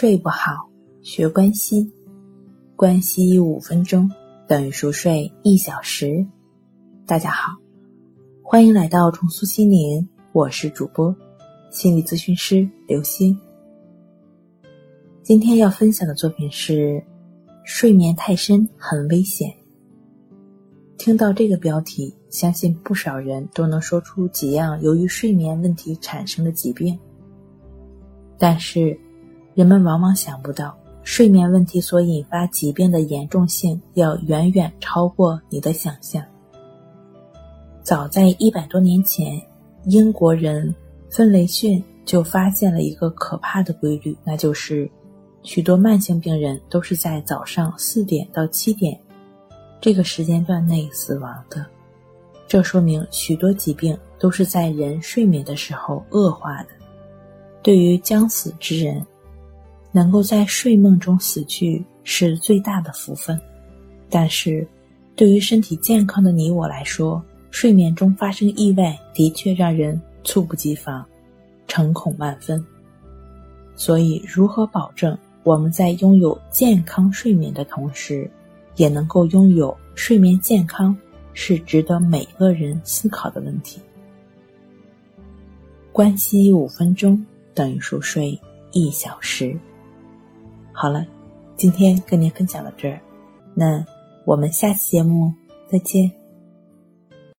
睡不好，学关西，关西五分钟等于熟睡一小时。大家好，欢迎来到重塑心灵，我是主播心理咨询师刘星。今天要分享的作品是：睡眠太深很危险。听到这个标题，相信不少人都能说出几样由于睡眠问题产生的疾病，但是。人们往往想不到，睡眠问题所引发疾病的严重性要远远超过你的想象。早在一百多年前，英国人芬雷逊就发现了一个可怕的规律，那就是许多慢性病人都是在早上四点到七点这个时间段内死亡的。这说明许多疾病都是在人睡眠的时候恶化的。对于将死之人，能够在睡梦中死去是最大的福分，但是，对于身体健康的你我来说，睡眠中发生意外的确让人猝不及防，诚恐万分。所以，如何保证我们在拥有健康睡眠的同时，也能够拥有睡眠健康，是值得每个人思考的问题。关系五分钟等于熟睡一小时。好了，今天跟您分享到这儿，那我们下期节目再见。